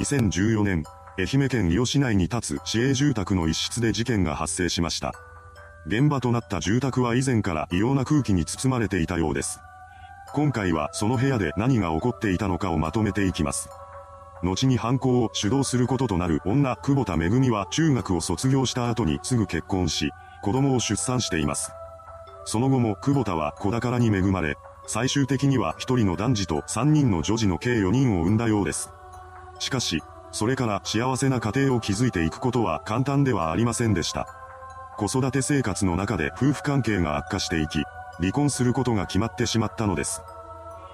2014年、愛媛県伊予市内に立つ市営住宅の一室で事件が発生しました。現場となった住宅は以前から異様な空気に包まれていたようです。今回はその部屋で何が起こっていたのかをまとめていきます。後に犯行を主導することとなる女、久保田恵は中学を卒業した後にすぐ結婚し、子供を出産しています。その後も久保田は子宝に恵まれ、最終的には一人の男児と三人の女児の計4人を産んだようです。しかし、それから幸せな家庭を築いていくことは簡単ではありませんでした。子育て生活の中で夫婦関係が悪化していき、離婚することが決まってしまったのです。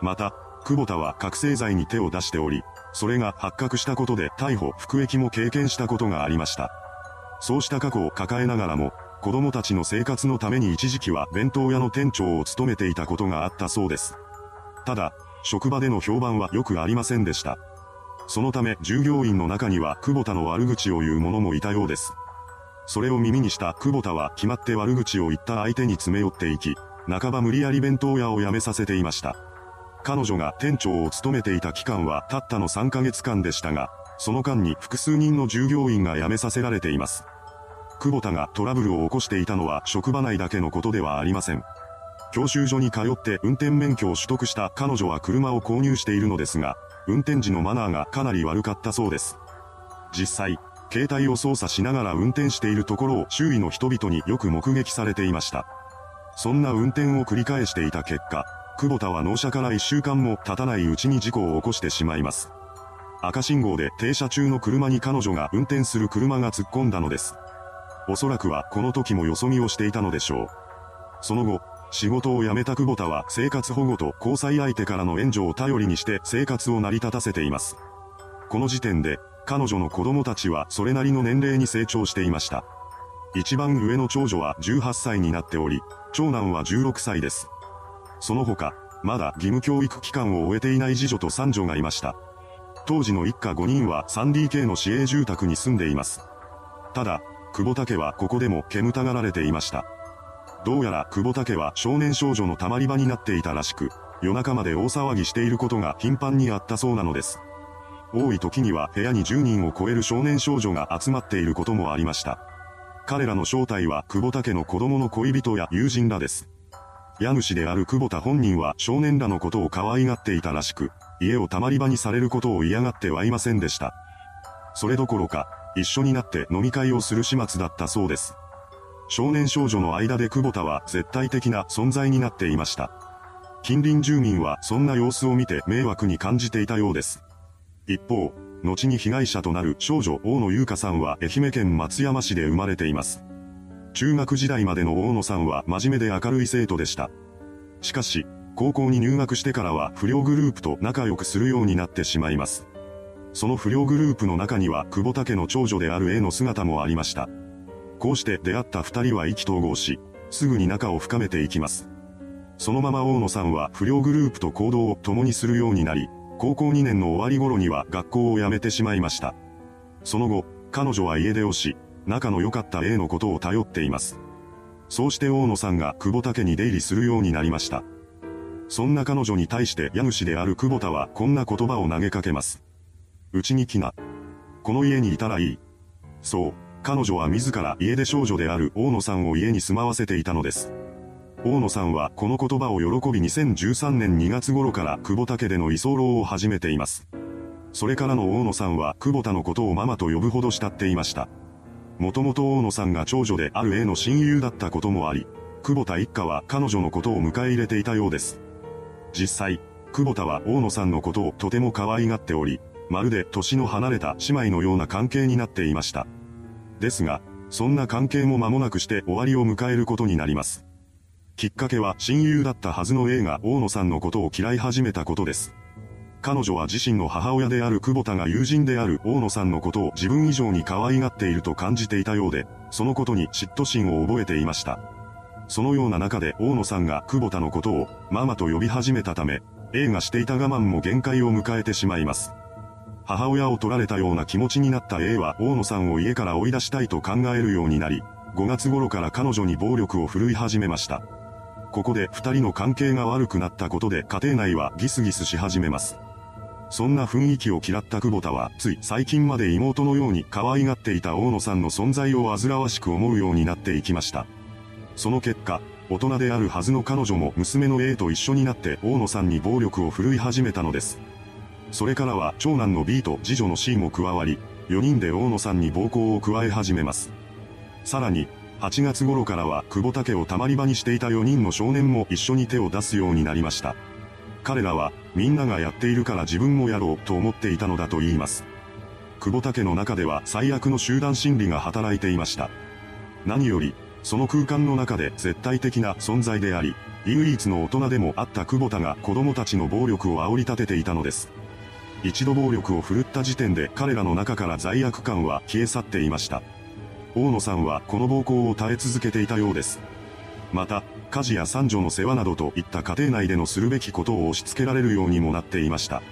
また、久保田は覚醒剤に手を出しており、それが発覚したことで逮捕、服役も経験したことがありました。そうした過去を抱えながらも、子供たちの生活のために一時期は弁当屋の店長を務めていたことがあったそうです。ただ、職場での評判は良くありませんでした。そのため従業員の中には久保田の悪口を言う者もいたようです。それを耳にした久保田は決まって悪口を言った相手に詰め寄っていき、半ば無理やり弁当屋を辞めさせていました。彼女が店長を務めていた期間はたったの3ヶ月間でしたが、その間に複数人の従業員が辞めさせられています。久保田がトラブルを起こしていたのは職場内だけのことではありません。教習所に通って運転免許を取得した彼女は車を購入しているのですが、運転時のマナーがかなり悪かったそうです。実際、携帯を操作しながら運転しているところを周囲の人々によく目撃されていました。そんな運転を繰り返していた結果、久保田は納車から1週間も経たないうちに事故を起こしてしまいます。赤信号で停車中の車に彼女が運転する車が突っ込んだのです。おそらくはこの時もよそ見をしていたのでしょう。その後、仕事を辞めた久保田は生活保護と交際相手からの援助を頼りにして生活を成り立たせています。この時点で、彼女の子供たちはそれなりの年齢に成長していました。一番上の長女は18歳になっており、長男は16歳です。その他、まだ義務教育期間を終えていない次女と三女がいました。当時の一家5人は 3DK の市営住宅に住んでいます。ただ、久保田家はここでも煙たがられていました。どうやら久保田家は少年少女の溜まり場になっていたらしく、夜中まで大騒ぎしていることが頻繁にあったそうなのです。多い時には部屋に10人を超える少年少女が集まっていることもありました。彼らの正体は久保田家の子供の恋人や友人らです。家主である久保田本人は少年らのことを可愛がっていたらしく、家をたまり場にされることを嫌がってはいませんでした。それどころか、一緒になって飲み会をする始末だったそうです。少年少女の間で久保田は絶対的な存在になっていました。近隣住民はそんな様子を見て迷惑に感じていたようです。一方、後に被害者となる少女大野優香さんは愛媛県松山市で生まれています。中学時代までの大野さんは真面目で明るい生徒でした。しかし、高校に入学してからは不良グループと仲良くするようになってしまいます。その不良グループの中には久保田家の長女である A の姿もありました。こうして出会った二人は意気投合し、すぐに仲を深めていきます。そのまま大野さんは不良グループと行動を共にするようになり、高校2年の終わり頃には学校を辞めてしまいました。その後、彼女は家出をし、仲の良かった A のことを頼っています。そうして大野さんが久保田家に出入りするようになりました。そんな彼女に対して家主である久保田はこんな言葉を投げかけます。うちに来な。この家にいたらいい。そう、彼女は自ら家出少女である大野さんを家に住まわせていたのです。大野さんはこの言葉を喜び2013年2月頃から久保田家での居候を始めています。それからの大野さんは久保田のことをママと呼ぶほど慕っていました。もともと大野さんが長女である A の親友だったこともあり、久保田一家は彼女のことを迎え入れていたようです。実際、久保田は大野さんのことをとても可愛がっており、まるで年の離れた姉妹のような関係になっていました。ですが、そんな関係も間もなくして終わりを迎えることになります。きっかけは親友だったはずの A が大野さんのことを嫌い始めたことです。彼女は自身の母親である久保田が友人である大野さんのことを自分以上に可愛がっていると感じていたようで、そのことに嫉妬心を覚えていました。そのような中で大野さんが久保田のことをママと呼び始めたため、A がしていた我慢も限界を迎えてしまいます。母親を取られたような気持ちになった A は大野さんを家から追い出したいと考えるようになり、5月頃から彼女に暴力を振るい始めました。ここで二人の関係が悪くなったことで家庭内はギスギスし始めます。そんな雰囲気を嫌った久保田は、つい最近まで妹のように可愛がっていた大野さんの存在を煩わしく思うようになっていきました。その結果、大人であるはずの彼女も娘の A と一緒になって大野さんに暴力を振るい始めたのです。それからは長男の B と次女の C も加わり、4人で大野さんに暴行を加え始めます。さらに、8月頃からは久保田家をたまり場にしていた4人の少年も一緒に手を出すようになりました。彼らは、みんながやっているから自分もやろうと思っていたのだと言います。久保田家の中では最悪の集団心理が働いていました。何より、その空間の中で絶対的な存在であり、唯一の大人でもあった久保田が子供たちの暴力を煽り立てていたのです。一度暴力を振るった時点で彼らの中から罪悪感は消え去っていました。大野さんはこの暴行を耐え続けていたようです。また、家事や三女の世話などといった家庭内でのするべきことを押し付けられるようにもなっていました。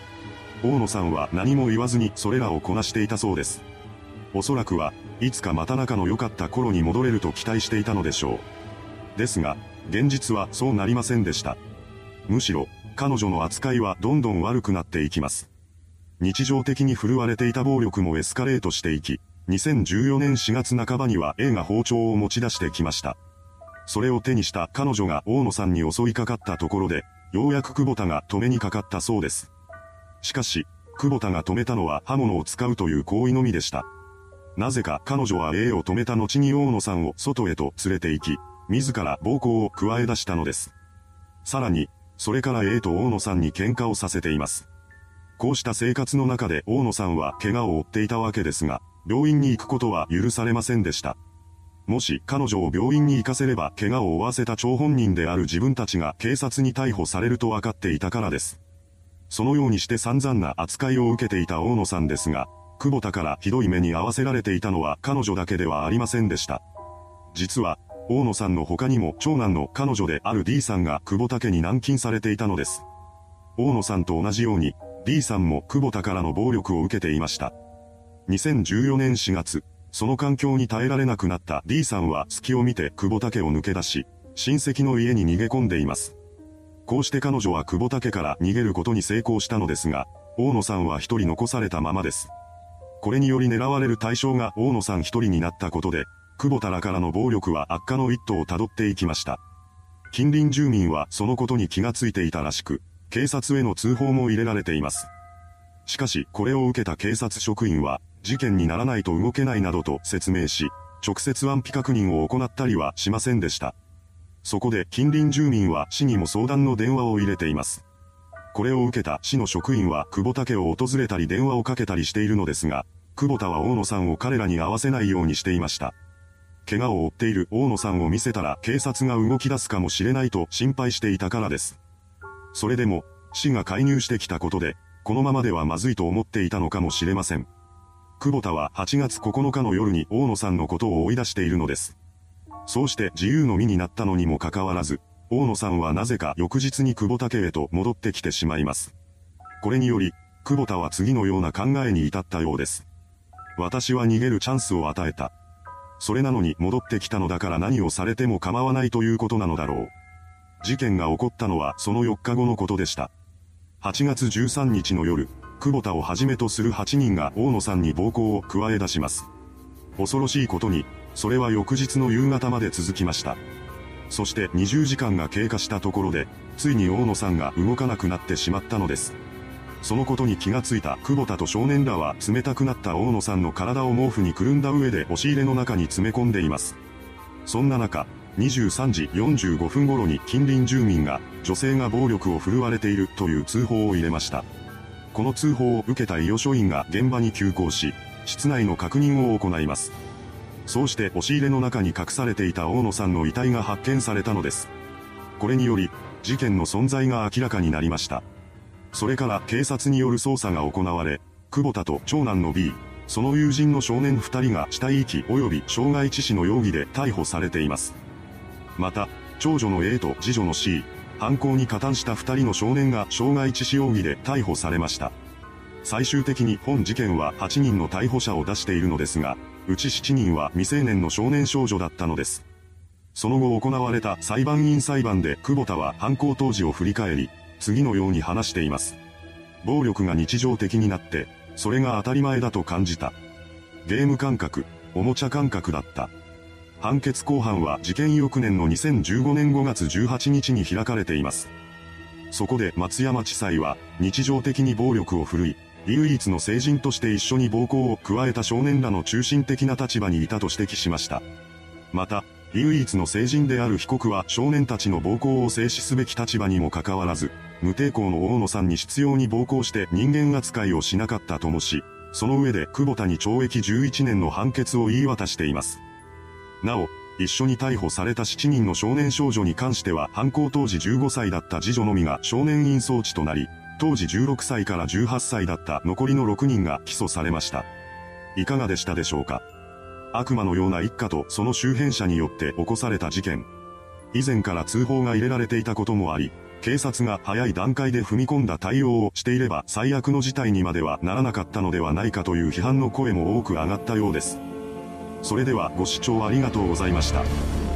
大野さんは何も言わずにそれらをこなしていたそうです。おそらくは、いつかまた仲の良かった頃に戻れると期待していたのでしょう。ですが、現実はそうなりませんでした。むしろ、彼女の扱いはどんどん悪くなっていきます。日常的に振るわれていた暴力もエスカレートしていき、2014年4月半ばには A が包丁を持ち出してきました。それを手にした彼女が大野さんに襲いかかったところで、ようやく久保田が止めにかかったそうです。しかし、久保田が止めたのは刃物を使うという行為のみでした。なぜか彼女は A を止めた後に大野さんを外へと連れて行き、自ら暴行を加え出したのです。さらに、それから A と大野さんに喧嘩をさせています。こうした生活の中で大野さんは怪我を負っていたわけですが、病院に行くことは許されませんでした。もし彼女を病院に行かせれば怪我を負わせた張本人である自分たちが警察に逮捕されると分かっていたからです。そのようにして散々な扱いを受けていた大野さんですが、久保田からひどい目に遭わせられていたのは彼女だけではありませんでした。実は、大野さんの他にも長男の彼女である D さんが久保田家に軟禁されていたのです。大野さんと同じように、D さんも久保田からの暴力を受けていました。2014年4月、その環境に耐えられなくなった D さんは隙を見て久保田家を抜け出し、親戚の家に逃げ込んでいます。こうして彼女は久保田家から逃げることに成功したのですが、大野さんは一人残されたままです。これにより狙われる対象が大野さん一人になったことで、久保田らからの暴力は悪化の一途をたどっていきました。近隣住民はそのことに気がついていたらしく、警察への通報も入れられています。しかし、これを受けた警察職員は、事件にならないと動けないなどと説明し、直接安否確認を行ったりはしませんでした。そこで近隣住民は市にも相談の電話を入れています。これを受けた市の職員は久保田家を訪れたり電話をかけたりしているのですが、久保田は大野さんを彼らに会わせないようにしていました。怪我を負っている大野さんを見せたら警察が動き出すかもしれないと心配していたからです。それでも、市が介入してきたことで、このままではまずいと思っていたのかもしれません。久保田は8月9日の夜に大野さんのことを追い出しているのです。そうして自由の身になったのにもかかわらず、大野さんはなぜか翌日に久保田家へと戻ってきてしまいます。これにより、久保田は次のような考えに至ったようです。私は逃げるチャンスを与えた。それなのに戻ってきたのだから何をされても構わないということなのだろう。事件が起こったのはその4日後のことでした。8月13日の夜、久保田をはじめとする8人が大野さんに暴行を加え出します。恐ろしいことに、それは翌日の夕方まで続きました。そして20時間が経過したところで、ついに大野さんが動かなくなってしまったのです。そのことに気がついた久保田と少年らは冷たくなった大野さんの体を毛布にくるんだ上で押し入れの中に詰め込んでいます。そんな中、23時45分頃に近隣住民が女性が暴力を振るわれているという通報を入れました。この通報を受けた伊予署員が現場に急行し、室内の確認を行います。そうして押し入れの中に隠されていた大野さんの遺体が発見されたのです。これにより、事件の存在が明らかになりました。それから警察による捜査が行われ、久保田と長男の B、その友人の少年2人が死体遺棄及び傷害致死の容疑で逮捕されています。また、長女の A と次女の C、犯行に加担した2人の少年が傷害致死容疑で逮捕されました。最終的に本事件は8人の逮捕者を出しているのですが、うち7人は未成年の少年少女だったのです。その後行われた裁判員裁判で久保田は犯行当時を振り返り、次のように話しています。暴力が日常的になって、それが当たり前だと感じた。ゲーム感覚、おもちゃ感覚だった。判決公判は事件翌年の2015年5月18日に開かれています。そこで松山地裁は日常的に暴力を振るい、唯一の成人として一緒に暴行を加えた少年らの中心的な立場にいたと指摘しました。また、唯一の成人である被告は少年たちの暴行を制止すべき立場にもかかわらず、無抵抗の大野さんに執拗に暴行して人間扱いをしなかったともし、その上で久保田に懲役11年の判決を言い渡しています。なお、一緒に逮捕された7人の少年少女に関しては犯行当時15歳だった次女のみが少年院送致となり、当時16歳から18歳だった残りの6人が起訴されました。いかがでしたでしょうか？悪魔のような一家とその周辺者によって起こされた事件。以前から通報が入れられていたこともあり、警察が早い段階で踏み込んだ対応をしていれば最悪の事態にまではならなかったのではないかという批判の声も多く上がったようです。それではご視聴ありがとうございました。